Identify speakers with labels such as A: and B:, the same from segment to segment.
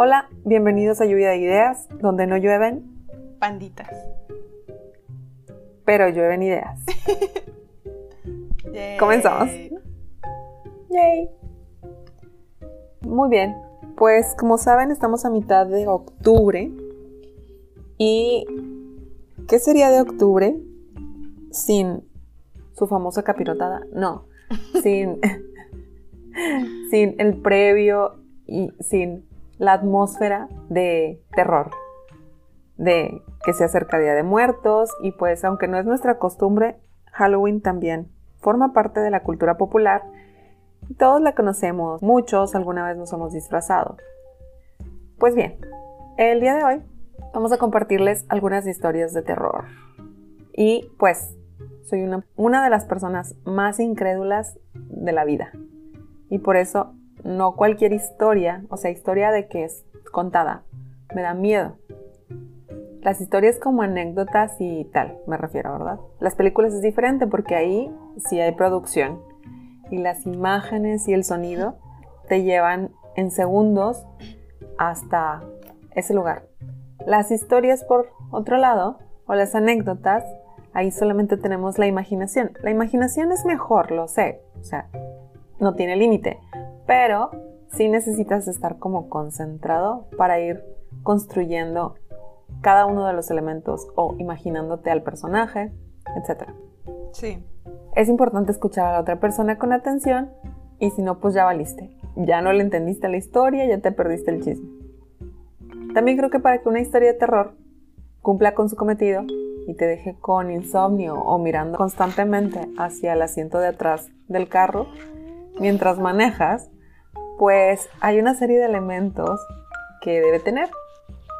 A: Hola, bienvenidos a Lluvia de Ideas, donde no llueven,
B: Panditas.
A: pero llueven ideas.
B: Yay.
A: Comenzamos. Yay. Muy bien, pues como saben estamos a mitad de octubre. ¿Y qué sería de octubre sin su famosa capirotada? No, sin, sin el previo y sin la atmósfera de terror, de que se acerca Día de Muertos y pues aunque no es nuestra costumbre, Halloween también forma parte de la cultura popular y todos la conocemos, muchos alguna vez nos hemos disfrazado. Pues bien, el día de hoy vamos a compartirles algunas historias de terror. Y pues soy una, una de las personas más incrédulas de la vida. Y por eso no cualquier historia, o sea, historia de que es contada, me da miedo. Las historias como anécdotas y tal, me refiero, ¿verdad? Las películas es diferente porque ahí sí hay producción y las imágenes y el sonido te llevan en segundos hasta ese lugar. Las historias, por otro lado, o las anécdotas, ahí solamente tenemos la imaginación. La imaginación es mejor, lo sé, o sea, no tiene límite, pero sí necesitas estar como concentrado para ir construyendo cada uno de los elementos o imaginándote al personaje, etc.
B: Sí.
A: Es importante escuchar a la otra persona con atención y si no, pues ya valiste. Ya no le entendiste la historia, ya te perdiste el chisme. También creo que para que una historia de terror cumpla con su cometido y te deje con insomnio o mirando constantemente hacia el asiento de atrás del carro mientras manejas, pues hay una serie de elementos que debe tener.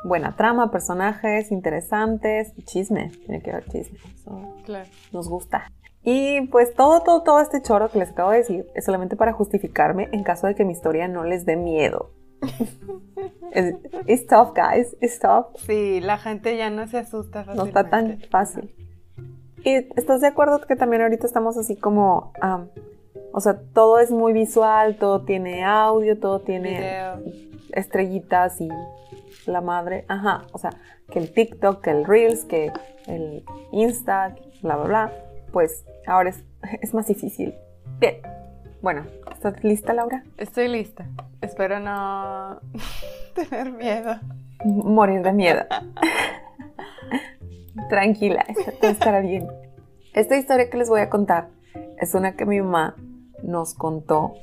A: Buena trama, personajes interesantes, chisme, tiene que haber chisme, eso
B: Claro.
A: nos gusta. Y pues todo, todo, todo este choro que les acabo de decir es solamente para justificarme en caso de que mi historia no les dé miedo. Es it's tough, guys, it's tough.
B: Sí, la gente ya no se asusta
A: No
B: fácilmente.
A: está tan fácil. ¿Y estás de acuerdo que también ahorita estamos así como, o sea, todo es muy visual, todo tiene audio, todo tiene
B: Video.
A: estrellitas y la madre, ajá, o sea, que el TikTok, que el Reels, que el Insta, bla, bla, bla, pues ahora es, es más difícil. Bien, bueno, ¿estás lista, Laura?
B: Estoy lista. Espero no tener miedo.
A: Morir de miedo. Tranquila, todo estará bien. Esta historia que les voy a contar es una que mi mamá nos contó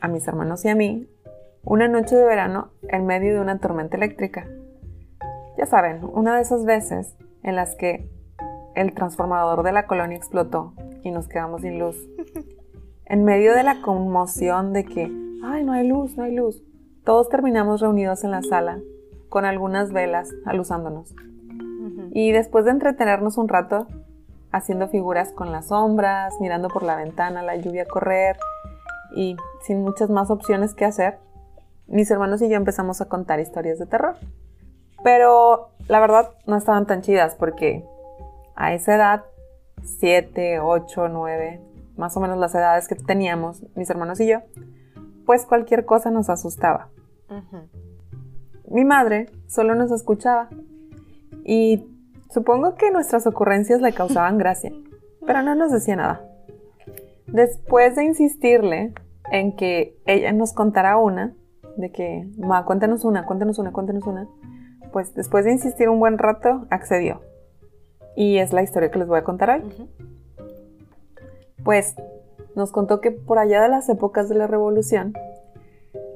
A: a mis hermanos y a mí una noche de verano en medio de una tormenta eléctrica. Ya saben, una de esas veces en las que el transformador de la colonia explotó y nos quedamos sin luz. En medio de la conmoción de que, ay, no hay luz, no hay luz, todos terminamos reunidos en la sala con algunas velas aluzándonos. Y después de entretenernos un rato haciendo figuras con las sombras, mirando por la ventana, la lluvia correr y sin muchas más opciones que hacer, mis hermanos y yo empezamos a contar historias de terror. Pero la verdad no estaban tan chidas porque a esa edad, 7, 8, 9, más o menos las edades que teníamos mis hermanos y yo, pues cualquier cosa nos asustaba. Mi madre solo nos escuchaba y supongo que nuestras ocurrencias le causaban gracia, pero no nos decía nada. Después de insistirle en que ella nos contara una, de que, ma, cuéntanos una, cuéntanos una, cuéntanos una, pues después de insistir un buen rato, accedió. Y es la historia que les voy a contar hoy. Pues nos contó que por allá de las épocas de la revolución,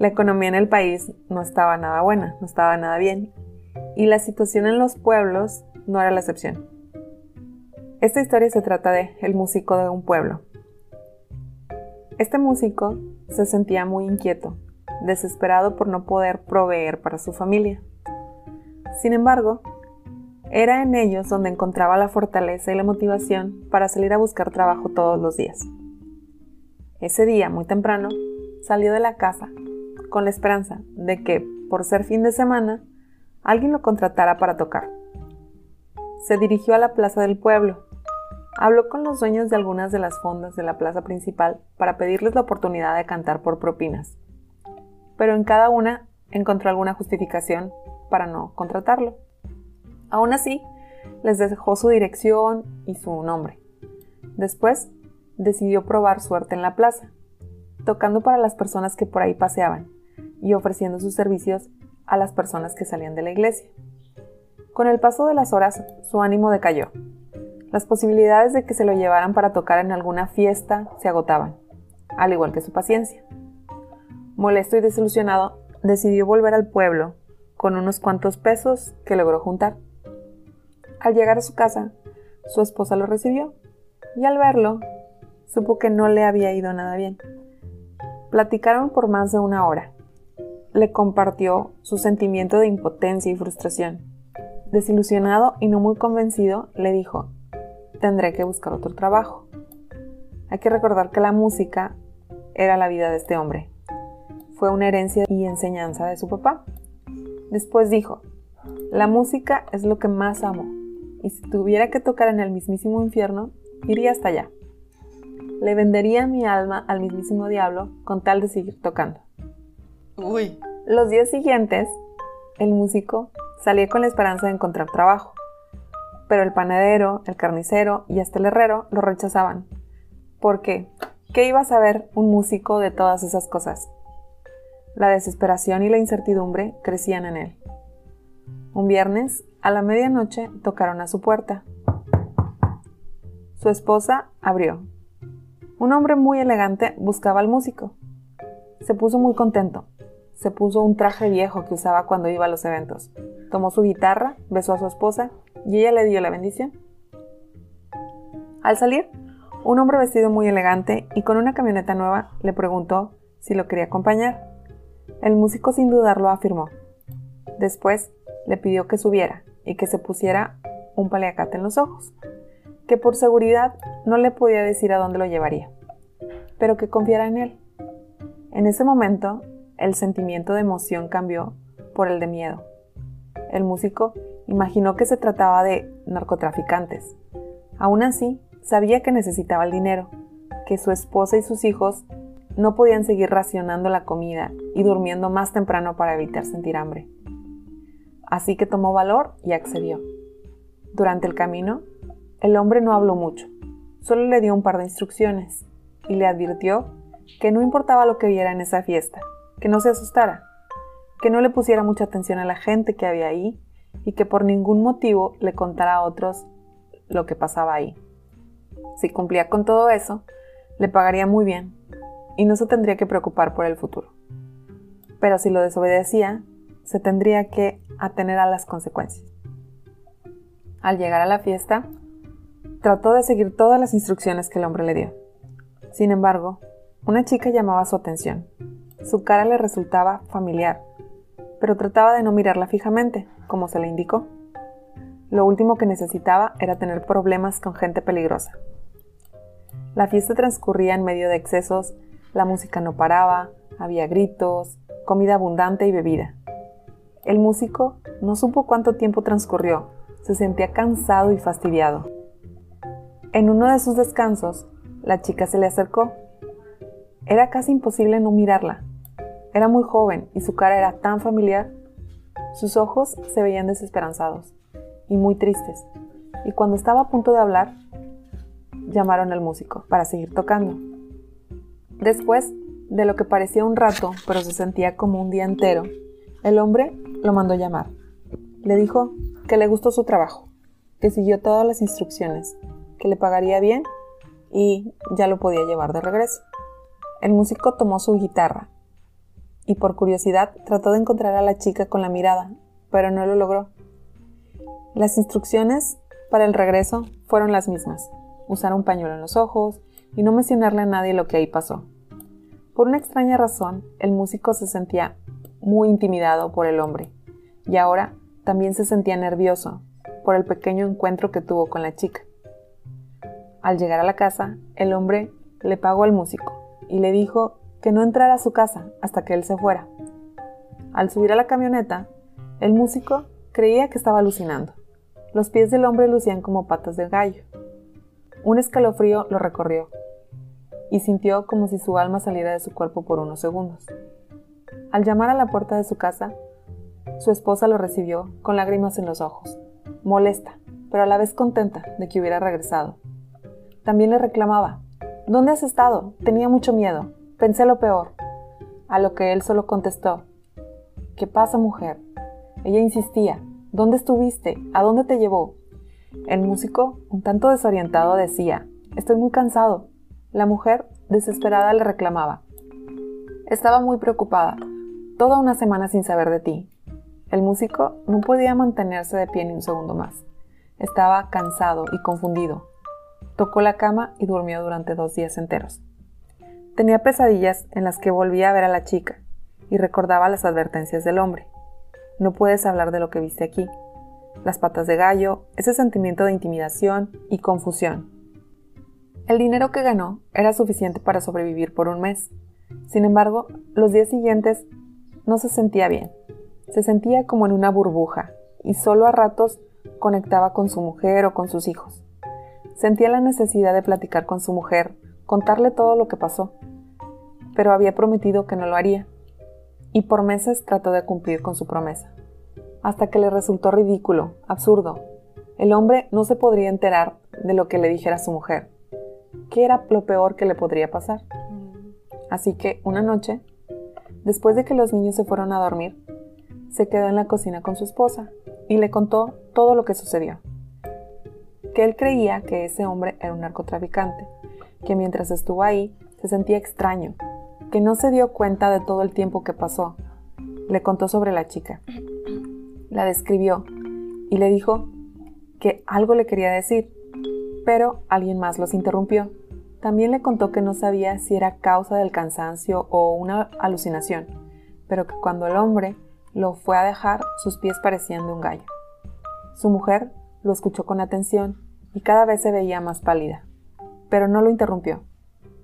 A: la economía en el país no estaba nada buena, no estaba nada bien, y la situación en los pueblos no era la excepción. Esta historia se trata de el músico de un pueblo. Este músico se sentía muy inquieto, desesperado por no poder proveer para su familia. Sin embargo, era en ellos donde encontraba la fortaleza y la motivación para salir a buscar trabajo todos los días. Ese día, muy temprano, salió de la casa con la esperanza de que, por ser fin de semana, alguien lo contratara para tocar. Se dirigió a la plaza del pueblo. Habló con los dueños de algunas de las fondas de la plaza principal para pedirles la oportunidad de cantar por propinas. Pero en cada una encontró alguna justificación para no contratarlo. Aún así, les dejó su dirección y su nombre. Después, decidió probar suerte en la plaza, tocando para las personas que por ahí paseaban y ofreciendo sus servicios a las personas que salían de la iglesia. Con el paso de las horas, su ánimo decayó. Las posibilidades de que se lo llevaran para tocar en alguna fiesta se agotaban, al igual que su paciencia. Molesto y desilusionado, decidió volver al pueblo con unos cuantos pesos que logró juntar. Al llegar a su casa, su esposa lo recibió y al verlo, supo que no le había ido nada bien. Platicaron por más de una hora. Le compartió su sentimiento de impotencia y frustración. Desilusionado y no muy convencido, le dijo, tendré que buscar otro trabajo. Hay que recordar que la música era la vida de este hombre. Fue una herencia y enseñanza de su papá. Después dijo, la música es lo que más amo, y si tuviera que tocar en el mismísimo infierno, iría hasta allá. Le vendería mi alma al mismísimo diablo con tal de seguir tocando.
B: Uy.
A: Los días siguientes, el músico salía con la esperanza de encontrar trabajo, pero el panadero, el carnicero y hasta el herrero lo rechazaban. ¿Por qué? ¿Qué iba a saber un músico de todas esas cosas? La desesperación y la incertidumbre crecían en él. Un viernes, a la medianoche, tocaron a su puerta. Su esposa abrió. Un hombre muy elegante buscaba al músico. Se puso muy contento. Se puso un traje viejo que usaba cuando iba a los eventos. Tomó su guitarra, besó a su esposa y ella le dio la bendición. Al salir, un hombre vestido muy elegante y con una camioneta nueva le preguntó si lo quería acompañar. El músico sin dudarlo afirmó. Después le pidió que subiera y que se pusiera un paliacate en los ojos, que por seguridad no le podía decir a dónde lo llevaría, pero que confiara en él. En ese momento, el sentimiento de emoción cambió por el de miedo. El músico imaginó que se trataba de narcotraficantes. Aún así, sabía que necesitaba el dinero, que su esposa y sus hijos no podían seguir racionando la comida y durmiendo más temprano para evitar sentir hambre. Así que tomó valor y accedió. Durante el camino, el hombre no habló mucho, solo le dio un par de instrucciones y le advirtió que no importaba lo que viera en esa fiesta, que no se asustara, que no le pusiera mucha atención a la gente que había ahí y que por ningún motivo le contara a otros lo que pasaba ahí. Si cumplía con todo eso, le pagaría muy bien y no se tendría que preocupar por el futuro. Pero si lo desobedecía, se tendría que atener a las consecuencias. Al llegar a la fiesta, trató de seguir todas las instrucciones que el hombre le dio. Sin embargo, una chica llamaba su atención. Su cara le resultaba familiar, pero trataba de no mirarla fijamente, como se le indicó. Lo último que necesitaba era tener problemas con gente peligrosa. La fiesta transcurría en medio de excesos la música no paraba, había gritos, comida abundante y bebida. El músico no supo cuánto tiempo transcurrió, se sentía cansado y fastidiado. En uno de sus descansos, la chica se le acercó. Era casi imposible no mirarla. Era muy joven y su cara era tan familiar. Sus ojos se veían desesperanzados y muy tristes. Y cuando estaba a punto de hablar, llamaron al músico para seguir tocando. Después de lo que parecía un rato, pero se sentía como un día entero, el hombre lo mandó llamar. Le dijo que le gustó su trabajo, que siguió todas las instrucciones, que le pagaría bien y ya lo podía llevar de regreso. El músico tomó su guitarra y por curiosidad trató de encontrar a la chica con la mirada, pero no lo logró. Las instrucciones para el regreso fueron las mismas. Usar un pañuelo en los ojos, y no mencionarle a nadie lo que ahí pasó. Por una extraña razón, el músico se sentía muy intimidado por el hombre, y ahora también se sentía nervioso por el pequeño encuentro que tuvo con la chica. Al llegar a la casa, el hombre le pagó al músico y le dijo que no entrara a su casa hasta que él se fuera. Al subir a la camioneta, el músico creía que estaba alucinando. Los pies del hombre lucían como patas de gallo. Un escalofrío lo recorrió y sintió como si su alma saliera de su cuerpo por unos segundos. Al llamar a la puerta de su casa, su esposa lo recibió con lágrimas en los ojos, molesta, pero a la vez contenta de que hubiera regresado. También le reclamaba, ¿Dónde has estado? Tenía mucho miedo. Pensé lo peor. A lo que él solo contestó, ¿Qué pasa, mujer? Ella insistía, ¿dónde estuviste? ¿A dónde te llevó? El músico, un tanto desorientado, decía, Estoy muy cansado. La mujer, desesperada, le reclamaba. Estaba muy preocupada, toda una semana sin saber de ti. El músico no podía mantenerse de pie ni un segundo más. Estaba cansado y confundido. Tocó la cama y durmió durante dos días enteros. Tenía pesadillas en las que volvía a ver a la chica y recordaba las advertencias del hombre. No puedes hablar de lo que viste aquí. Las patas de gallo, ese sentimiento de intimidación y confusión. El dinero que ganó era suficiente para sobrevivir por un mes. Sin embargo, los días siguientes no se sentía bien. Se sentía como en una burbuja y solo a ratos conectaba con su mujer o con sus hijos. Sentía la necesidad de platicar con su mujer, contarle todo lo que pasó, pero había prometido que no lo haría, y por meses trató de cumplir con su promesa, hasta que le resultó ridículo, absurdo. El hombre no se podría enterar de lo que le dijera su mujer. ¿Qué era lo peor que le podría pasar? Así que una noche, después de que los niños se fueron a dormir, se quedó en la cocina con su esposa y le contó todo lo que sucedió. Que él creía que ese hombre era un narcotraficante, que mientras estuvo ahí se sentía extraño, que no se dio cuenta de todo el tiempo que pasó. Le contó sobre la chica, la describió y le dijo que algo le quería decir, pero alguien más los interrumpió. También le contó que no sabía si era causa del cansancio o una alucinación, pero que cuando el hombre lo fue a dejar, sus pies parecían de un gallo. Su mujer lo escuchó con atención y cada vez se veía más pálida, pero no lo interrumpió.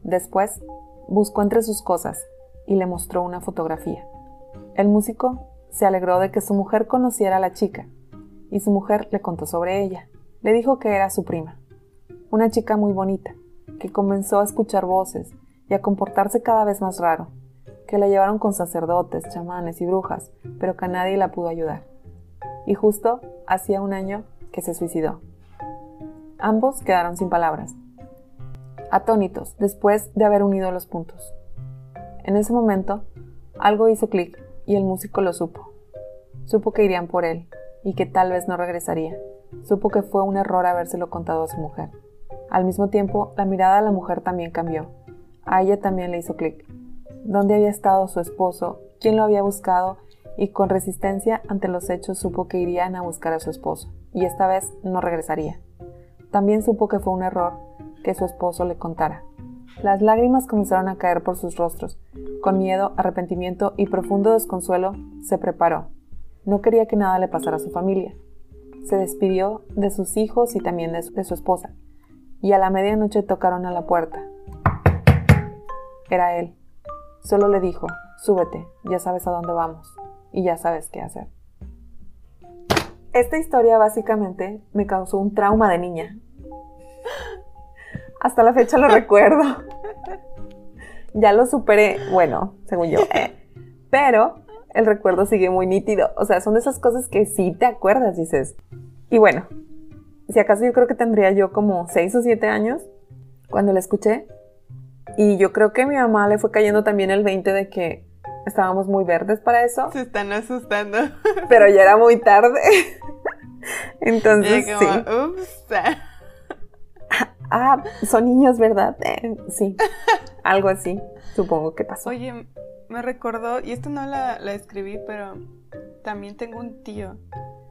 A: Después, buscó entre sus cosas y le mostró una fotografía. El músico se alegró de que su mujer conociera a la chica, y su mujer le contó sobre ella. Le dijo que era su prima, una chica muy bonita, que comenzó a escuchar voces y a comportarse cada vez más raro, que la llevaron con sacerdotes, chamanes y brujas, pero que nadie la pudo ayudar. Y justo hacía un año que se suicidó. Ambos quedaron sin palabras, atónitos después de haber unido los puntos. En ese momento, algo hizo clic y el músico lo supo. Supo que irían por él y que tal vez no regresaría. Supo que fue un error habérselo contado a su mujer. Al mismo tiempo, la mirada de la mujer también cambió. A ella también le hizo clic dónde había estado su esposo, quién lo había buscado y con resistencia ante los hechos supo que irían a buscar a su esposo y esta vez no regresaría. También supo que fue un error que su esposo le contara. Las lágrimas comenzaron a caer por sus rostros. Con miedo, arrepentimiento y profundo desconsuelo, se preparó. No quería que nada le pasara a su familia. Se despidió de sus hijos y también de su, esposa. Y a la medianoche tocaron a la puerta. Era él. Solo le dijo, súbete, ya sabes a dónde vamos y ya sabes qué hacer. Esta historia básicamente me causó un trauma de niña. Hasta la fecha lo recuerdo. Ya lo superé, bueno, según yo. Eh, pero el recuerdo sigue muy nítido. O sea, son de esas cosas que sí te acuerdas, dices. Y bueno, si acaso yo creo que tendría yo como 6 o 7 años cuando la escuché. Y yo creo que a mi mamá le fue cayendo también el 20 de que estábamos muy verdes para eso.
B: Se están asustando.
A: Pero ya era muy tarde. Entonces, sí.
B: Ups.
A: Ah, son niños, ¿verdad? Eh, sí. Algo así, supongo que pasó.
B: Oye, me recordó, y esto no la, la escribí, pero también tengo un tío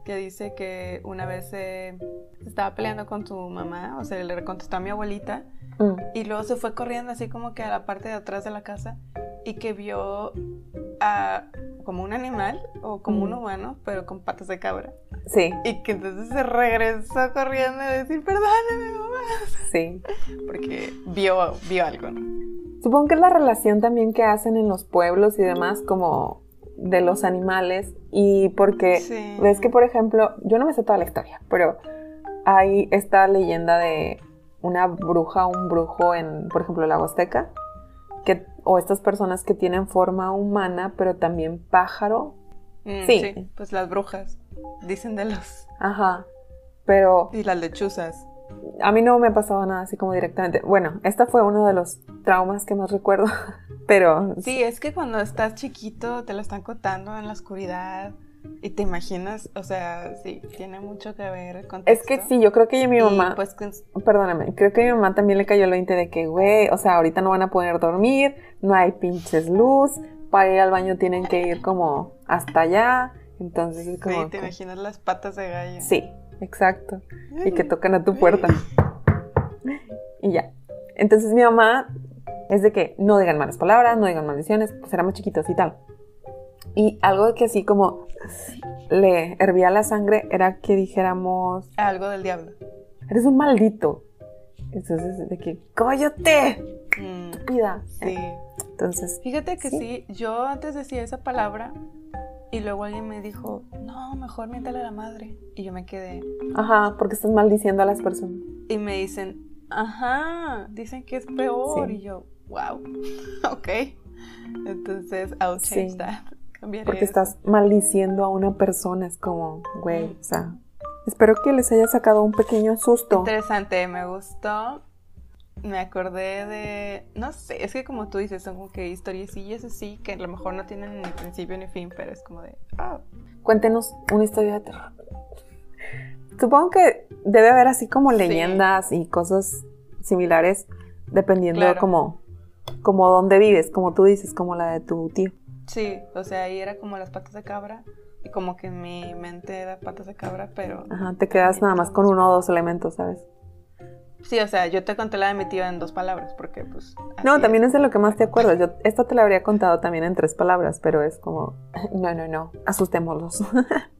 B: que dice que una vez se estaba peleando con su mamá, o sea, le contestó a mi abuelita Mm. Y luego se fue corriendo así como que a la parte de atrás de la casa y que vio a como un animal o como un mm. humano, pero con patas de cabra.
A: Sí.
B: Y que entonces se regresó corriendo a decir, perdóname, mamá.
A: Sí.
B: Porque vio, vio algo.
A: Supongo que es la relación también que hacen en los pueblos y demás, como de los animales. Y porque ves que, por ejemplo, yo no me sé toda la historia, pero hay esta leyenda de una bruja o un brujo en, por ejemplo, la Huasteca, que, o estas personas que tienen forma humana, pero también pájaro.
B: Mm,
A: Sí.
B: Pues las brujas. Dicen de los.
A: Ajá. Pero
B: Y las lechuzas.
A: A mí no me ha pasado nada así como directamente. Bueno, esta fue uno de los traumas que más recuerdo, pero
B: Sí, es que cuando estás chiquito te lo están contando en la oscuridad y te imaginas, o sea, sí, tiene mucho que ver el
A: es que sí, yo creo que mi mamá,
B: pues
A: perdóname, creo que a mi mamá también le cayó el 20 de que, güey, o sea, ahorita no van a poder dormir, no hay pinches luz, para ir al baño tienen que ir como hasta allá, entonces es como...
B: sí, te imaginas las patas de gallo.
A: Sí, exacto. y que tocan a tu puerta. Y ya. Entonces mi mamá es de que no digan malas palabras, no digan maldiciones, pues éramos chiquitos y tal. Y algo que así como le hervía la sangre era que dijéramos,
B: Algo del diablo.
A: eres un maldito. Entonces, de que, ¡cóllate!
B: Mm, sí.
A: Entonces,
B: Fíjate que
A: Sí.
B: sí. yo antes decía esa palabra y luego alguien me dijo, no, mejor miéntale a la madre. Y yo me quedé.
A: ajá, porque estás maldiciendo a las personas.
B: Y me dicen, ajá, dicen que es peor.
A: Sí.
B: Y yo, wow, ok. Entonces, I'll change
A: Sí.
B: that. Cambiaré
A: Porque
B: eso.
A: estás maldiciendo a una persona. Es como, güey, o sea, espero que les haya sacado un pequeño susto.
B: Interesante, me gustó. Me acordé de, no sé, es que como tú dices, son como que historiecillas así que a lo mejor no tienen ni principio ni fin, pero es como de, ah,
A: Cuéntenos una historia de terror. Supongo que debe haber así como
B: Sí.
A: leyendas y cosas similares dependiendo
B: Claro.
A: como, como dónde vives, como tú dices, como la de tu tío.
B: sí, o sea, ahí era como las patas de cabra y como que mi mente era patas de cabra, pero
A: Ajá, te quedas nada más con uno o dos elementos, ¿sabes?
B: Sí, o sea, yo te conté la de mi tío en dos palabras porque pues...
A: No, también es de lo que más te acuerdas. Yo esto te lo habría contado también en tres palabras, pero es como, no, no, no, asustémoslos.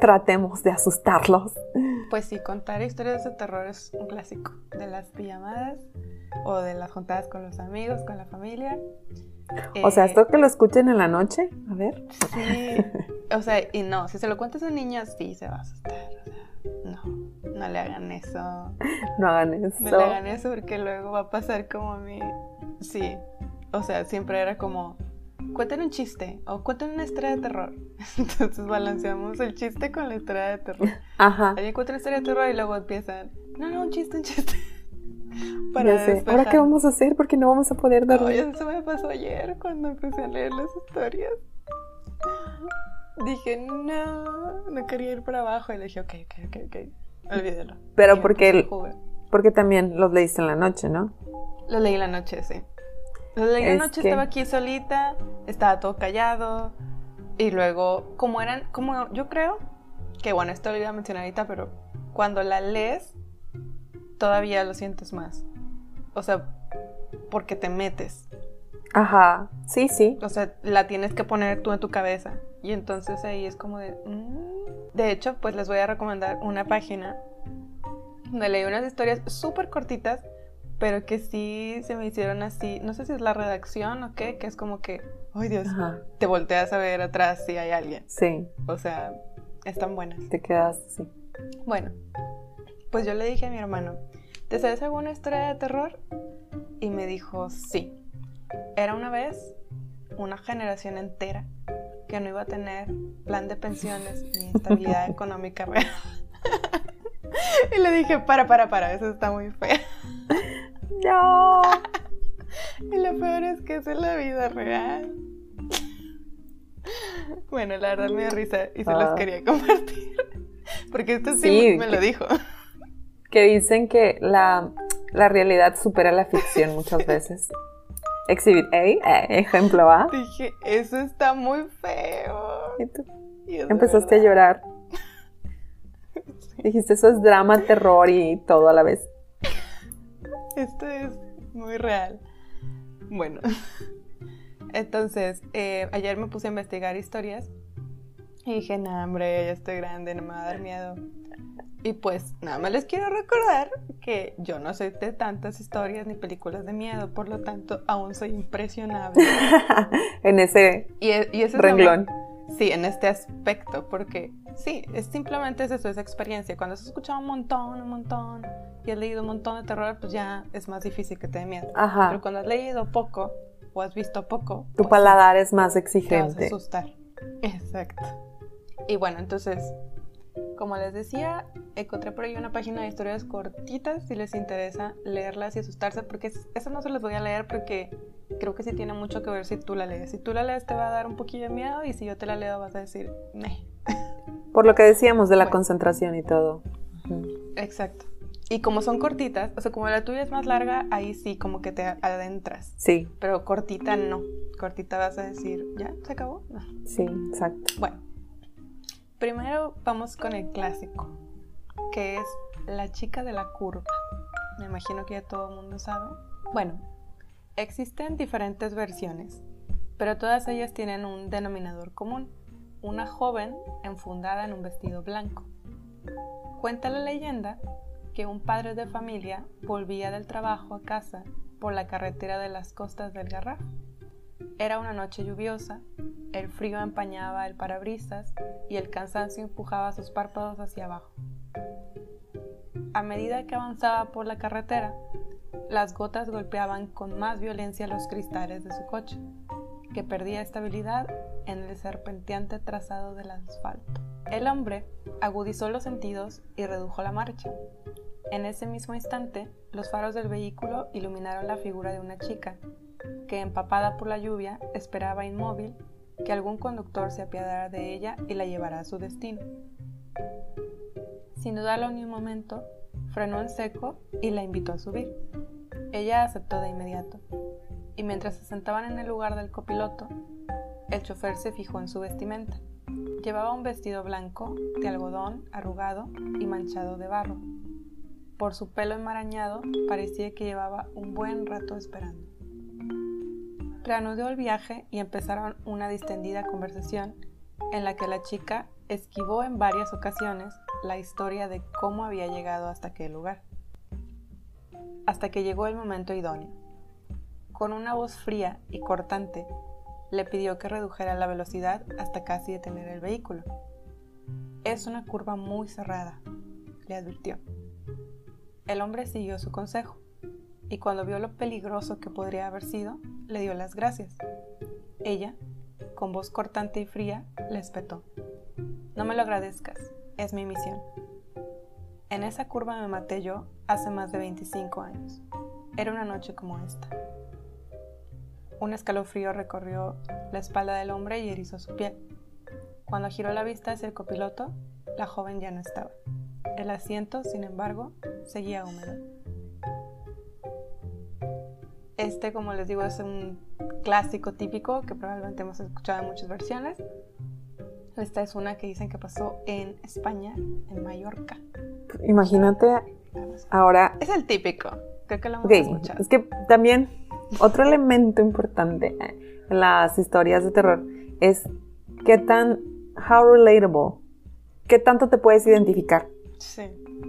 A: Tratemos de asustarlos.
B: Pues sí, contar historias de terror es un clásico de las pijamadas o de las juntadas con los amigos, con la familia.
A: O sea,
B: Eh,
A: esto que lo escuchen en la noche, a ver.
B: Sí, o sea, y no, si se lo cuentas a un niño, sí se va a asustar. O sea, no, no le hagan eso.
A: No hagan eso.
B: No le hagan eso porque luego va a pasar como a mí. Sí, o sea, siempre era como, cuenten un chiste o cuenten una historia de terror. Entonces balanceamos el chiste con la historia de terror.
A: Ajá.
B: Alguien cuenta una historia de terror y luego empiezan, no, no, un chiste, un chiste.
A: Ya sé. ¿Ahora qué vamos a hacer? Porque no vamos a poder dormir.
B: eso me pasó ayer cuando empecé a leer las historias. Dije, no, no quería ir para abajo. Y le dije, ok, ok, ok, ok, olvídalo.
A: Pero porque el-. Porque también los leíste en la noche, ¿no?
B: Lo leí en la noche, sí. Lo leí en
A: Es
B: la noche,
A: que-
B: estaba aquí solita, estaba todo callado. Y luego, como eran, como yo creo, que bueno, esto lo iba a mencionar ahorita, pero cuando la lees, todavía lo sientes más. O sea, porque te metes.
A: Ajá. Sí, sí.
B: O sea, la tienes que poner tú en tu cabeza. Y entonces ahí es como de... mm. De hecho, pues les voy a recomendar una página donde leí unas historias súper cortitas, pero que sí se me hicieron así. No sé si es la redacción o qué, que es como que, ay Dios,
A: Ajá.
B: te volteas a ver atrás si hay alguien.
A: Sí.
B: O sea, están buenas.
A: Te quedas así.
B: Bueno, pues yo le dije a mi hermano, ¿te sabes alguna historia de terror? Y me dijo, sí. Era una vez una generación entera que no iba a tener plan de pensiones ni estabilidad económica real. y le dije, para, para, para, eso está muy feo.
A: No.
B: Y lo peor es que es en la vida real. Bueno, la verdad me dio risa y se los
A: Ah.
B: quería compartir. Porque esto sí,
A: Sí,
B: me
A: que-
B: lo dijo.
A: Que dicen que la, la realidad supera la ficción muchas veces. Exhibit A, eh, ejemplo A.
B: Dije, eso está muy feo.
A: Y tú empezaste a llorar. Dijiste, eso es drama, terror y todo a la vez.
B: Esto es muy real. Bueno, entonces, eh, ayer me puse a investigar historias y dije, no, hombre, ya estoy grande, no me va a dar miedo. Y pues, nada más les quiero recordar que yo no soy de tantas historias ni películas de miedo, por lo tanto, aún soy impresionable.
A: en ese
B: Y, e- y eso es lo
A: renglón.
B: Sí, en este aspecto, porque sí, es simplemente eso, es experiencia. Cuando has escuchado un montón, un montón, y has leído un montón de terror, pues ya es más difícil que te dé miedo.
A: Ajá.
B: Pero cuando has leído poco o has visto poco,
A: Tu
B: pues,
A: paladar es más
B: te vas a
A: exigente.
B: asustar. Exacto. Y bueno, entonces, como les decía, encontré por ahí una página de historias cortitas si les interesa leerlas y asustarse, porque es- esa no se las voy a leer porque creo que sí tiene mucho que ver si tú la lees. Si tú la lees te va a dar un poquillo de miedo y si yo te la leo vas a decir, "Meh".
A: Por lo que decíamos de la
B: Bueno.
A: concentración y todo.
B: Exacto. Y como son cortitas, o sea, como la tuya es más larga, ahí sí como que te adentras.
A: Sí,
B: Pero cortita no. Cortita vas a decir, ¿ya? ¿Se acabó? No.
A: sí, exacto.
B: Bueno, primero vamos con el clásico, que es la chica de la curva. Me imagino que ya todo el mundo sabe. Bueno, existen diferentes versiones, pero todas ellas tienen un denominador común. Una joven enfundada en un vestido blanco. Cuenta la leyenda que un padre de familia volvía del trabajo a casa por la carretera de las costas del Garraf. Era una noche lluviosa, el frío empañaba el parabrisas y el cansancio empujaba sus párpados hacia abajo. A medida que avanzaba por la carretera, las gotas golpeaban con más violencia los cristales de su coche, que perdía estabilidad en el serpenteante trazado del asfalto. El hombre agudizó los sentidos y redujo la marcha. En ese mismo instante, los faros del vehículo iluminaron la figura de una chica, que empapada por la lluvia esperaba inmóvil que algún conductor se apiadara de ella y la llevara a su destino. Sin dudarlo ni un momento, frenó en seco y la invitó a subir. Ella aceptó de inmediato, y mientras se sentaban en el lugar del copiloto, el chofer se fijó en su vestimenta. Llevaba un vestido blanco de algodón arrugado y manchado de barro. Por su pelo enmarañado parecía que llevaba un buen rato esperando. Reanudó el viaje y empezaron una distendida conversación en la que la chica esquivó en varias ocasiones la historia de cómo había llegado hasta aquel lugar. Hasta que llegó el momento idóneo. Con una voz fría y cortante, le pidió que redujera la velocidad hasta casi detener el vehículo. Es una curva muy cerrada, le advirtió. El hombre siguió su consejo y cuando vio lo peligroso que podría haber sido, le dio las gracias. Ella, con voz cortante y fría, le espetó. No me lo agradezcas, es mi misión. En esa curva me maté yo hace más de 25 años. Era una noche como esta. Un escalofrío recorrió la espalda del hombre y erizó su piel. Cuando giró la vista hacia el copiloto, la joven ya no estaba. El asiento, sin embargo, seguía húmedo. Este, como les digo, es un clásico típico que probablemente hemos escuchado en muchas versiones. Esta es una que dicen que pasó en España, en Mallorca.
A: Imagínate ahora.
B: Es el típico. Creo que lo hemos
A: Ok,
B: escuchado.
A: es que también otro elemento importante en las historias de terror es qué tan, how relatable, qué tanto te puedes identificar
B: Sí.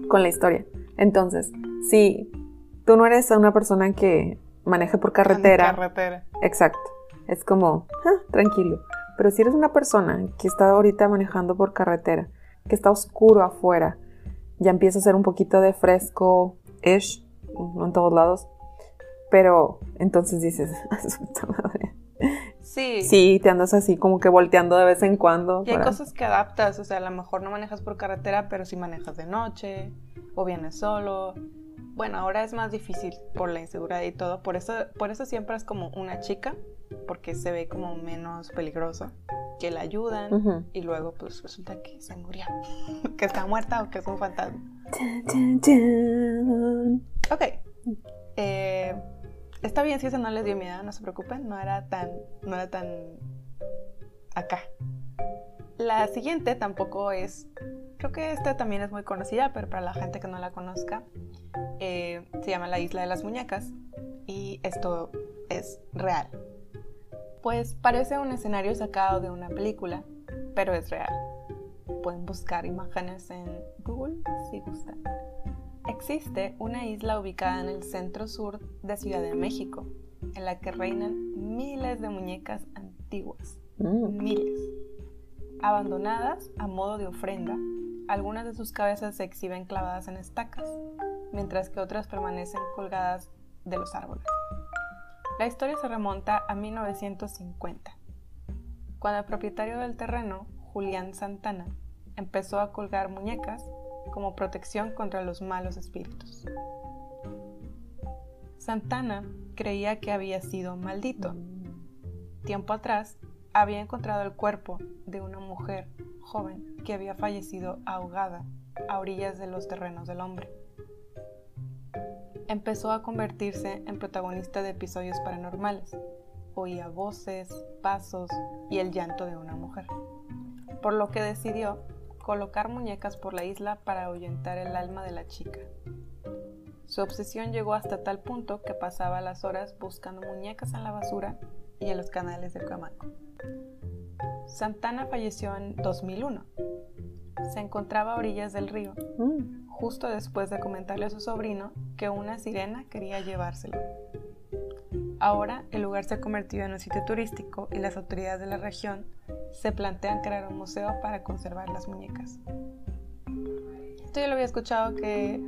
A: con la historia. Entonces, si tú no eres una persona que maneje por carretera,
B: Carretera.
A: exacto, es como, ah, tranquilo. Pero si eres una persona que está ahorita manejando por carretera, que está oscuro afuera, ya empieza a ser un poquito de fresco-ish, no en todos lados, pero entonces dices, "Ah, puta madre".
B: Sí.
A: Sí, te andas así como que volteando de vez en cuando.
B: Y hay
A: para-
B: cosas que adaptas, o sea, a lo mejor no manejas por carretera, pero sí manejas de noche o vienes solo. Bueno, ahora es más difícil por la inseguridad y todo, por eso, por eso siempre es como una chica, porque se ve como menos peligroso, que la ayudan y luego pues resulta que se murió, que está muerta o que es un fantasma. Ok, eh, está bien si eso no les dio miedo, no se preocupen, no era tan, no era tan acá. La siguiente tampoco es, creo que esta también es muy conocida, pero para la gente que no la conozca, eh, se llama la Isla de las Muñecas y esto es real. Pues parece un escenario sacado de una película, pero es real. Pueden buscar imágenes en Google si gustan. Existe una isla ubicada en el centro sur de Ciudad de México, en la que reinan miles de muñecas antiguas.
A: Mm.
B: Miles. Abandonadas a modo de ofrenda, algunas de sus cabezas se exhiben clavadas en estacas, mientras que otras permanecen colgadas de los árboles. La historia se remonta a 1950, cuando el propietario del terreno, Julián Santana, empezó a colgar muñecas como protección contra los malos espíritus. Santana creía que había sido maldito. Tiempo atrás, había encontrado el cuerpo de una mujer joven que había fallecido ahogada a orillas de los terrenos del hombre. Empezó a convertirse en protagonista de episodios paranormales. Oía voces, pasos y el llanto de una mujer. Por lo que decidió colocar muñecas por la isla para ahuyentar el alma de la chica. Su obsesión llegó hasta tal punto que pasaba las horas buscando muñecas en la basura y en los canales del Camaco. Santana falleció en 2001. Se encontraba a orillas del río, mm. Justo después de comentarle a su sobrino que una sirena quería llevárselo. Ahora el lugar se ha convertido en un sitio turístico y las autoridades de la región se plantean crear un museo para conservar las muñecas. Esto yo lo había escuchado que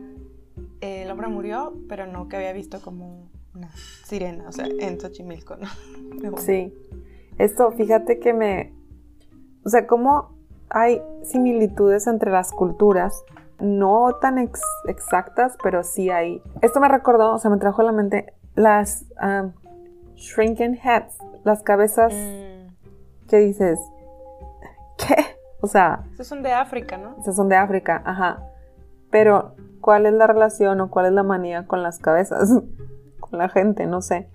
B: el hombre murió, pero no que había visto como una sirena, o sea, en Xochimilco, ¿no?
A: Sí. Esto, fíjate que me... O sea, como hay similitudes entre las culturas, no tan exactas, pero sí hay. Esto me recordó, o sea, me trajo a la mente las um, shrinking heads, las cabezas mm. que dices, ¿qué? O sea...
B: Esas son de África, ¿no?
A: Esas son de África, ajá. Pero, ¿cuál es la relación o cuál es la manía con las cabezas? con la gente, no sé.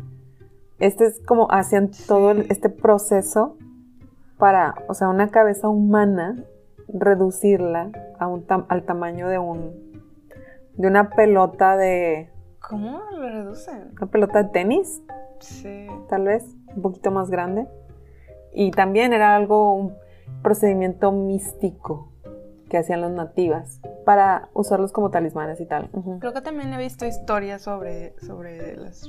A: Este es como hacían todo este proceso para, o sea, una cabeza humana, reducirla a un al tamaño de un de una pelota de
B: ¿Cómo lo reducen?
A: Una pelota de tenis.
B: Sí.
A: Tal vez, un poquito más grande. Y también era algo, un procedimiento místico que hacían los nativas para usarlos como talismanes y tal.
B: Creo que también he visto historias sobre, sobre las.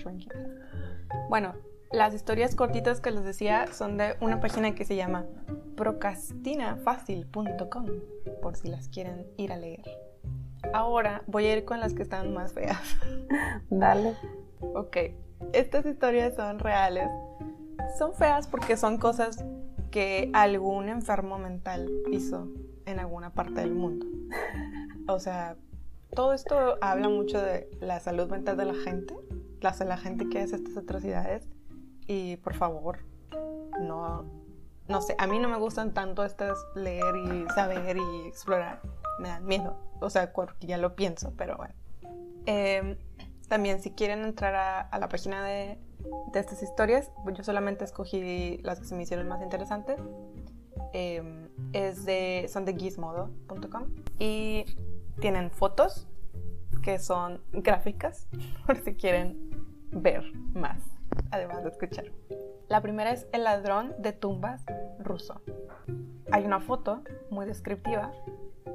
B: Bueno, las historias cortitas que les decía son de una página que se llama procrastinafacil.com, por si las quieren ir a leer. Ahora voy a ir con las que están más feas.
A: Dale.
B: Ok, estas historias son reales. Son feas porque son cosas que algún enfermo mental hizo en alguna parte del mundo. O sea, todo esto habla mucho de la salud mental de la gente, la, la gente que hace estas atrocidades. Y por favor, no, no sé, a mí no me gustan tanto estas leer y saber y explorar me dan miedo. O sea, porque ya lo pienso, pero bueno. Em, también si quieren entrar a, la página de, estas historias, yo solamente escogí las que se me hicieron más interesantes. Em, es de, son de gizmodo.com y tienen fotos que son gráficas por si quieren ver más, además de escuchar. La primera es El ladrón de tumbas ruso. Hay una foto muy descriptiva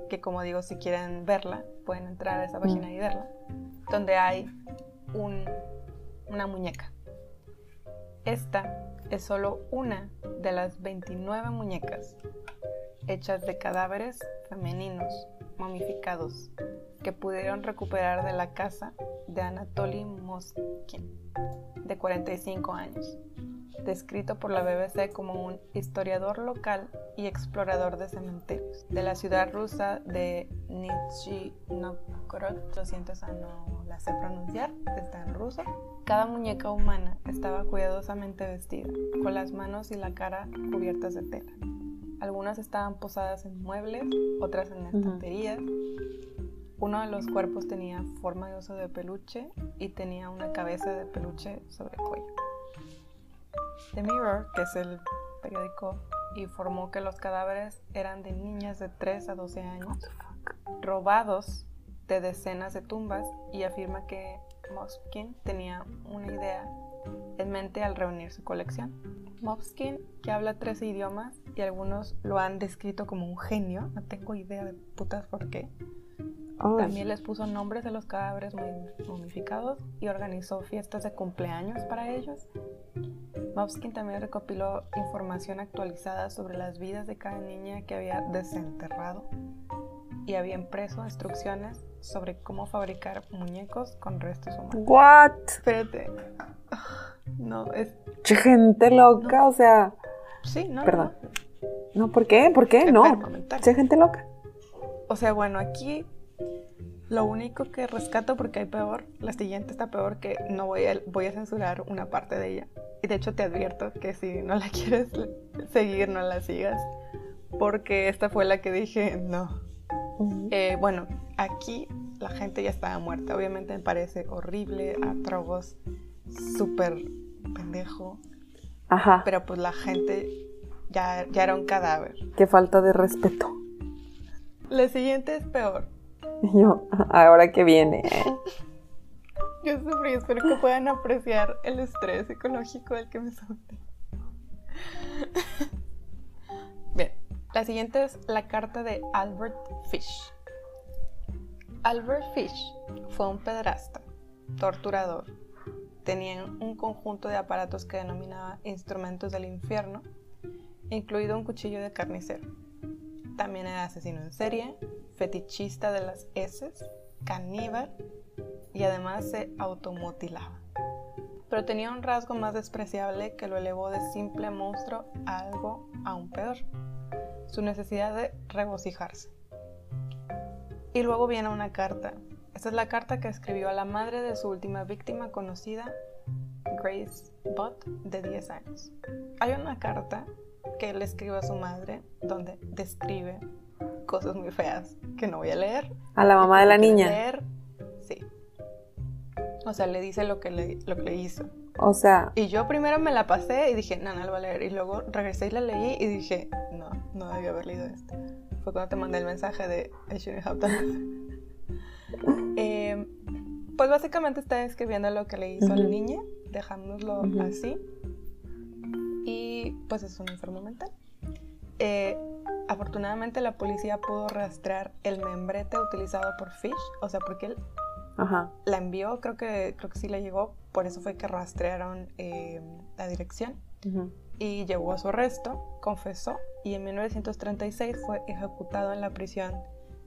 B: que como digo, si quieren verla, pueden entrar a esa página y verla, donde hay una muñeca. Esta es solo una de las 29 muñecas hechas de cadáveres femeninos momificados que pudieron recuperar de la casa de Anatoly Moskin, de 45 años descrito por la BBC como un historiador local y explorador de cementerios de la ciudad rusa de Nizhny Novgorod. Lo siento, no la sé pronunciar, está en ruso. Cada muñeca humana estaba cuidadosamente vestida, con las manos y la cara cubiertas de tela. Algunas estaban posadas en muebles, otras en estanterías. Uno de los cuerpos tenía forma de oso de peluche y tenía una cabeza de peluche sobre el cuello. The Mirror, que es el periódico, informó que los cadáveres eran de niñas de 3 a 12 años, robados de decenas de tumbas y afirma que Mopskin tenía una idea en mente al reunir su colección. Mopskin, que habla tres idiomas y algunos lo han descrito como un genio, no tengo idea de putas por qué. También les puso nombres a los cadáveres momificados y organizó fiestas de cumpleaños para ellos Mopskin también recopiló información actualizada sobre las vidas de cada niña que había desenterrado y había impreso instrucciones sobre cómo fabricar muñecos con restos humanos.
A: ¿What?
B: Espérate. No, es.
A: Che, gente loca, o sea.
B: Sí, no.
A: Perdón. No, ¿por qué? ¿Por qué? No. Che, gente loca.
B: O sea, bueno, aquí lo único que rescato, porque hay peor, la siguiente está peor, que no voy a, voy a censurar una parte de ella. Y de hecho te advierto que si no la quieres seguir, no la sigas. Porque esta fue la que dije, no. Eh, bueno, aquí la gente ya estaba muerta. Obviamente me parece horrible, atroz, súper pendejo.
A: Ajá.
B: Pero pues la gente ya, ya era un cadáver.
A: Qué falta de respeto.
B: La siguiente es peor.
A: Yo, ahora que viene.
B: Yo sufrí, espero que puedan apreciar el estrés psicológico del que me sometí. Bien, la siguiente es la carta de Albert Fish. Albert Fish fue un pederasta, torturador. Tenía un conjunto de aparatos que denominaba instrumentos del infierno, incluido un cuchillo de carnicero. También era asesino en serie, fetichista de las heces, caníbal y además se automutilaba. Pero tenía un rasgo más despreciable que lo elevó de simple monstruo a algo aún peor, su necesidad de regocijarse. Y luego viene una carta. Esta es la carta que escribió a la madre de su última víctima conocida, Grace Butt, de 10 años. Hay una carta que él escribe a su madre donde describe cosas muy feas que no voy a leer.
A: A la mamá de la niña.
B: Leer, sí. O sea, le dice lo que le, lo que le hizo.
A: O sea,
B: Y yo primero me la pasé y dije, no, no lo voy a leer. Y luego regresé y la leí y dije, no, no debí haber leído esto. Fue cuando te mandé el mensaje de I shouldn't have done this". Eh, pues básicamente está describiendo lo que le hizo a la niña, dejándoslo
A: Ujú.
B: así. Y pues es un enfermo mental. Eh, afortunadamente la policía pudo rastrear el membrete utilizado por Fish, o sea, porque él
A: ajá.
B: la envió, creo que, creo que sí le llegó, por eso fue que rastrearon eh, la dirección y llevó a su arresto, confesó y en 1936 fue ejecutado en la prisión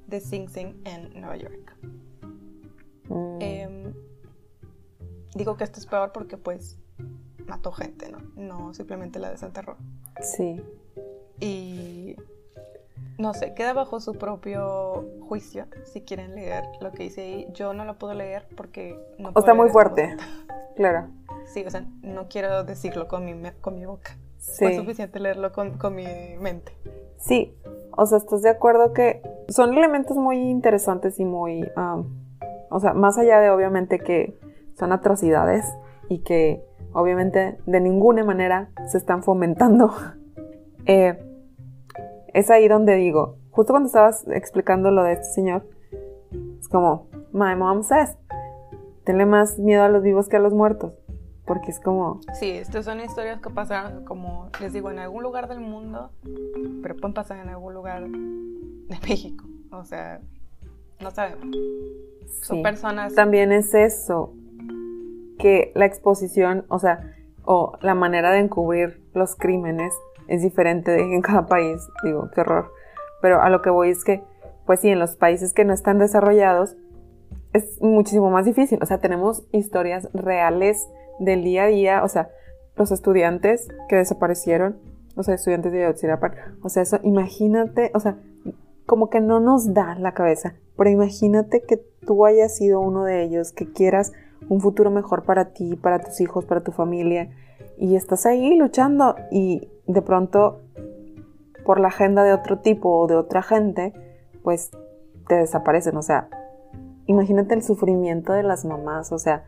B: de Sing Sing en Nueva York.
A: Mm,
B: Em, digo que esto es peor porque pues mató gente, ¿no? No simplemente la desenterró.
A: sí.
B: Y no sé, queda bajo su propio juicio si quieren leer lo que dice ahí. Yo no lo puedo leer porque no
A: O
B: puedo
A: está muy fuerte. Claro.
B: Sí, o sea, no quiero decirlo con mi, con mi boca.
A: Sí.
B: Fue suficiente leerlo con, con mi mente.
A: Sí, o sea, ¿estás de acuerdo que son elementos muy interesantes y muy, am, o sea, más allá de obviamente que son atrocidades y que obviamente de ninguna manera se están fomentando, eh, es ahí donde digo, justo cuando estabas explicando lo de este señor, es como, my mom says, tenle más miedo a los vivos que a los muertos, porque es como,
B: Sí, estas son historias que pasaron, como les digo, en algún lugar del mundo, pero pueden pasar en algún lugar de México. O sea, no sabemos. Son personas.
A: también es eso, que la exposición, o sea, o la manera de encubrir los crímenes es diferente en cada país. Digo, qué horror. Pero a lo que voy es que, pues sí, en los países que no están desarrollados es muchísimo más difícil. O sea, tenemos historias reales del día a día, o sea, los estudiantes que desaparecieron, o sea, estudiantes de Ayotzinapa, o sea, eso, imagínate, o sea, como que no nos da la cabeza, pero imagínate que tú hayas sido uno de ellos, que quieras un futuro mejor para ti, para tus hijos, para tu familia, y estás ahí luchando y de pronto por la agenda de otro tipo o de otra gente, pues te desaparecen, o sea, imagínate el sufrimiento de las mamás, o sea,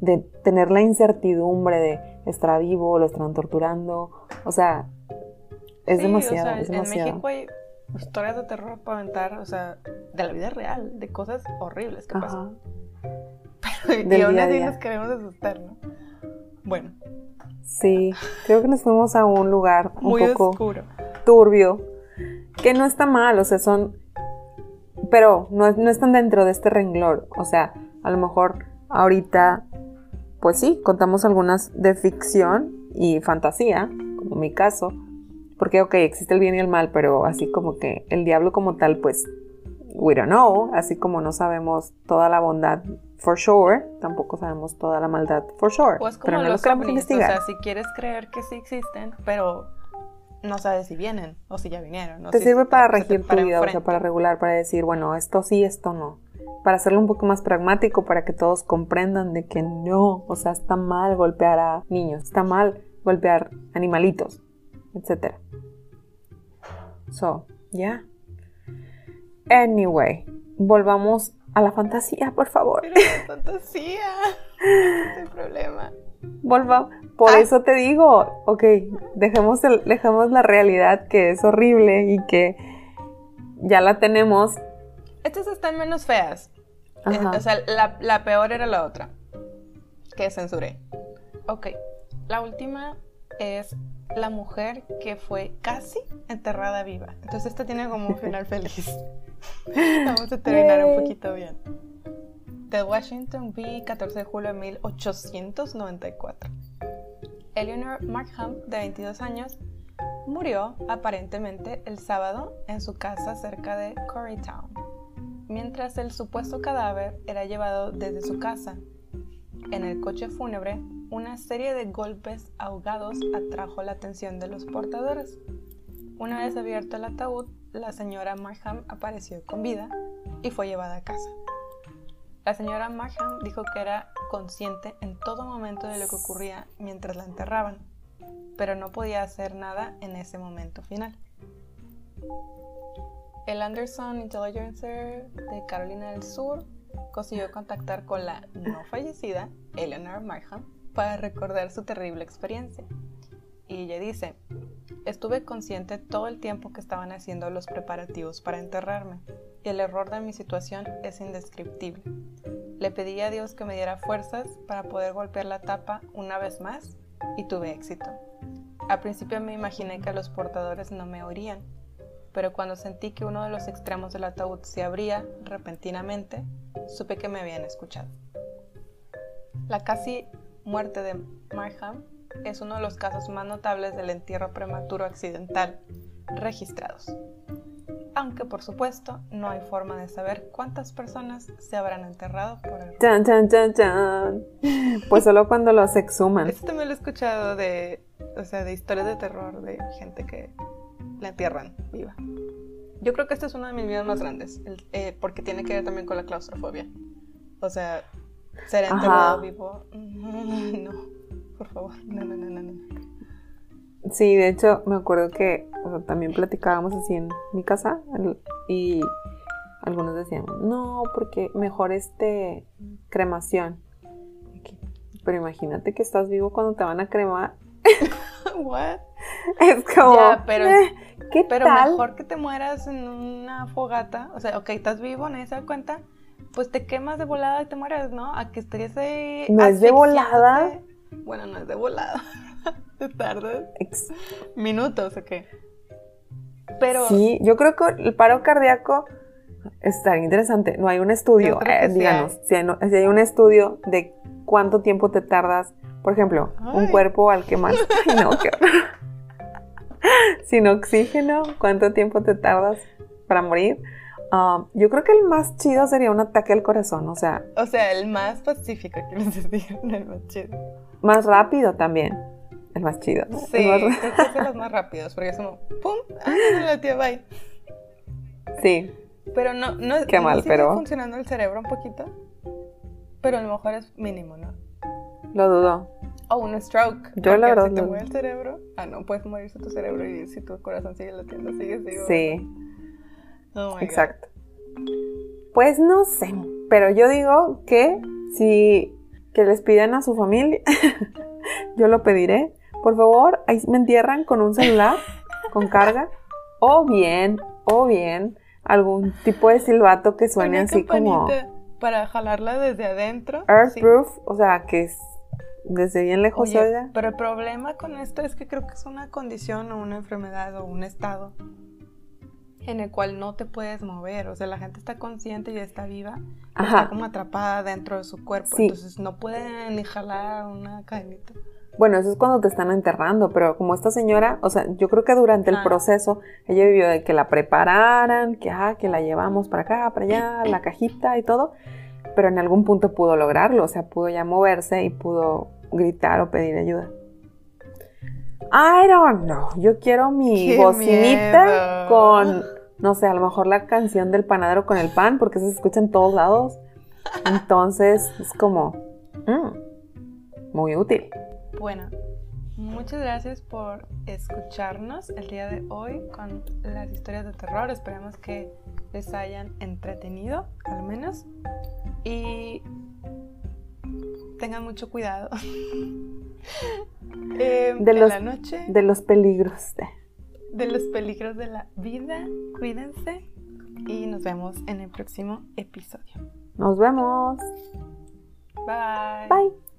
A: de tener la incertidumbre de estar vivo, lo están torturando, o sea, es
B: Sí, o
A: demasiado,
B: sea,
A: es
B: En
A: demasiado.
B: México hay historias de terror para aventar, o sea, de la vida real, de cosas horribles que
A: Ajá.
B: pasan. y
A: Del
B: aún así nos queremos asustar, ¿no? Bueno,
A: Sí, creo que nos fuimos a un lugar un
B: muy
A: poco
B: oscuro.
A: turbio, que no está mal, o sea, son, pero no, no están dentro de este renglón, o sea, a lo mejor ahorita, pues sí, contamos algunas de ficción y fantasía, como mi caso, porque, ok, existe el bien y el mal, pero así como que el diablo como tal, pues, we don't know, así como no sabemos toda la bondad for sure, tampoco sabemos toda la maldad for sure.
B: Pues como
A: pero no
B: los
A: queremos investigar.
B: o sea, si quieres creer que sí existen, pero no sabes si vienen o si ya vinieron. o
A: te
B: si
A: sirve para regir tu vida, o sea, para regular, para decir, bueno, esto sí, esto no. Para hacerlo un poco más pragmático, para que todos comprendan de que no, o sea, está mal golpear a niños, está mal golpear animalitos, etc. So, ya. Anyway, volvamos a la fantasía, por favor.
B: Pero es fantasía. Ese es el problema.
A: Volva. Por
B: Ah.
A: eso te digo, ok, dejemos, el- dejemos la realidad que es horrible y que ya la tenemos.
B: Estas están menos feas. Eh,
A: Ajá.
B: o sea, la, la peor era la otra. Que censuré. Ok. La última es la mujer que fue casi enterrada viva. Entonces esta tiene como un final feliz. Vamos a terminar un
A: Yay.
B: poquito bien. The Washington V, 14 de julio de 1894. Eleanor Markham, de 22 años, murió aparentemente el sábado en su casa cerca de Corrytown, mientras el supuesto cadáver era llevado desde su casa. En el coche fúnebre, una serie de golpes ahogados atrajo la atención de los portadores. Una vez abierto el ataúd, la señora Markham apareció con vida y fue llevada a casa. La señora Markham dijo que era consciente en todo momento de lo que ocurría mientras la enterraban, pero no podía hacer nada en ese momento final. El Anderson Intelligencer de Carolina del Sur consiguió contactar con la no fallecida Eleanor Markham para recordar su terrible experiencia. Y ella dice, estuve consciente todo el tiempo que estaban haciendo los preparativos para enterrarme, y el error de mi situación es indescriptible. Le pedí a Dios que me diera fuerzas para poder golpear la tapa una vez más, y tuve éxito. Al principio me imaginé que los portadores no me oirían, pero cuando sentí que uno de los extremos del ataúd se abría repentinamente, supe que me habían escuchado. La casi muerte de Markham es uno de los casos más notables del entierro prematuro accidental registrados. Aunque por supuesto no hay forma de saber cuántas personas se habrán enterrado por el...
A: Chan, chan, chan, chan. Pues solo cuando los exhuman.
B: Esto también lo he escuchado de, o sea, de historias de terror de gente que la entierran viva. Yo creo que este es uno de mis miedos más grandes, el- eh, porque tiene que ver también con la claustrofobia. O sea, ser enterrado vivo, no, por favor, no, no, no, no, no.
A: Sí, de hecho, me acuerdo que o sea, también platicábamos así en mi casa y algunos decían, no, porque mejor este cremación. Pero imagínate que estás vivo cuando te van a cremar.
B: What?
A: Es como,
B: Ya, pero-
A: "Eh, ¿qué
B: Pero
A: tal?
B: mejor que te mueras en una fogata, o sea, ok, estás vivo, nadie se da cuenta, pues te quemas de volada y te mueres, ¿no? A que estés ahí
A: ¿No es de volada?
B: Bueno, no es de volada. te tardas
A: Ex-
B: minutos, ¿o qué? Pero
A: Sí, yo creo que el paro cardíaco estaría interesante. No hay un estudio, eh, díganos, si hay, no- si hay un estudio de cuánto tiempo te tardas, por ejemplo, un
B: Ay.
A: cuerpo al que más, Ay, no, qué horror. sin oxígeno, cuánto tiempo te tardas para morir. Um, yo creo que el más chido sería un ataque al corazón, o sea,
B: O sea, el más pacífico, quiero decir, no el más chido.
A: más rápido también. El más chido. ¿no?
B: Sí,
A: El más
B: creo que los más rápidos, porque es como, ¡pum! ¡Ah, no, la tía, bye!
A: sí,
B: Pero no, no,
A: Qué
B: no
A: mal,
B: sigue
A: pero-
B: funcionando el cerebro un poquito. Pero a lo mejor es mínimo, ¿no?
A: lo dudo.
B: O un stroke.
A: Yo, la verdad,
B: Si te
A: no.
B: muere el cerebro, ah, no, puedes morirse tu cerebro y si tu corazón sigue latiendo, sigue, sigue.
A: Sí.
B: Oh my God.
A: Exacto. Pues no sé, pero yo digo que si que les pidan a su familia, yo lo pediré. Por favor, ahí me entierran con un celular, con carga, o bien, o bien, algún tipo de silbato que suene
B: Una
A: así como
B: Para jalarla desde adentro. sí.
A: Earthproof, o sea, que es desde bien lejos
B: Oye,
A: oiga.
B: pero el problema con esto es que creo que es una condición o una enfermedad o un estado en el cual no te puedes mover. O sea, la gente está consciente y está viva, pero está como atrapada dentro de su cuerpo.
A: Sí.
B: Entonces no pueden ni jalar una cadenita.
A: Bueno, eso es cuando te están enterrando, pero como esta señora, o sea, yo creo que durante el
B: Ah.
A: proceso ella vivió de que la prepararan, que, ah, que la llevamos para acá, para allá, la cajita y todo, pero en algún punto pudo lograrlo, o sea, pudo ya moverse y pudo gritar o pedir ayuda. I don't know, yo quiero mi
B: ¡Qué
A: bocinita
B: miedo!
A: con, no sé, a lo mejor la canción del panadero con el pan, porque eso se escucha en todos lados. Entonces, es como, mm, muy útil.
B: Bueno, muchas gracias por escucharnos el día de hoy con las historias de terror. Esperamos que les hayan entretenido, al menos. Y tengan mucho cuidado. Eh,
A: De
B: en
A: los-
B: la noche,
A: De los peligros. de-
B: de los peligros de la vida. Cuídense y nos vemos en el próximo episodio.
A: Nos vemos.
B: Bye.
A: Bye.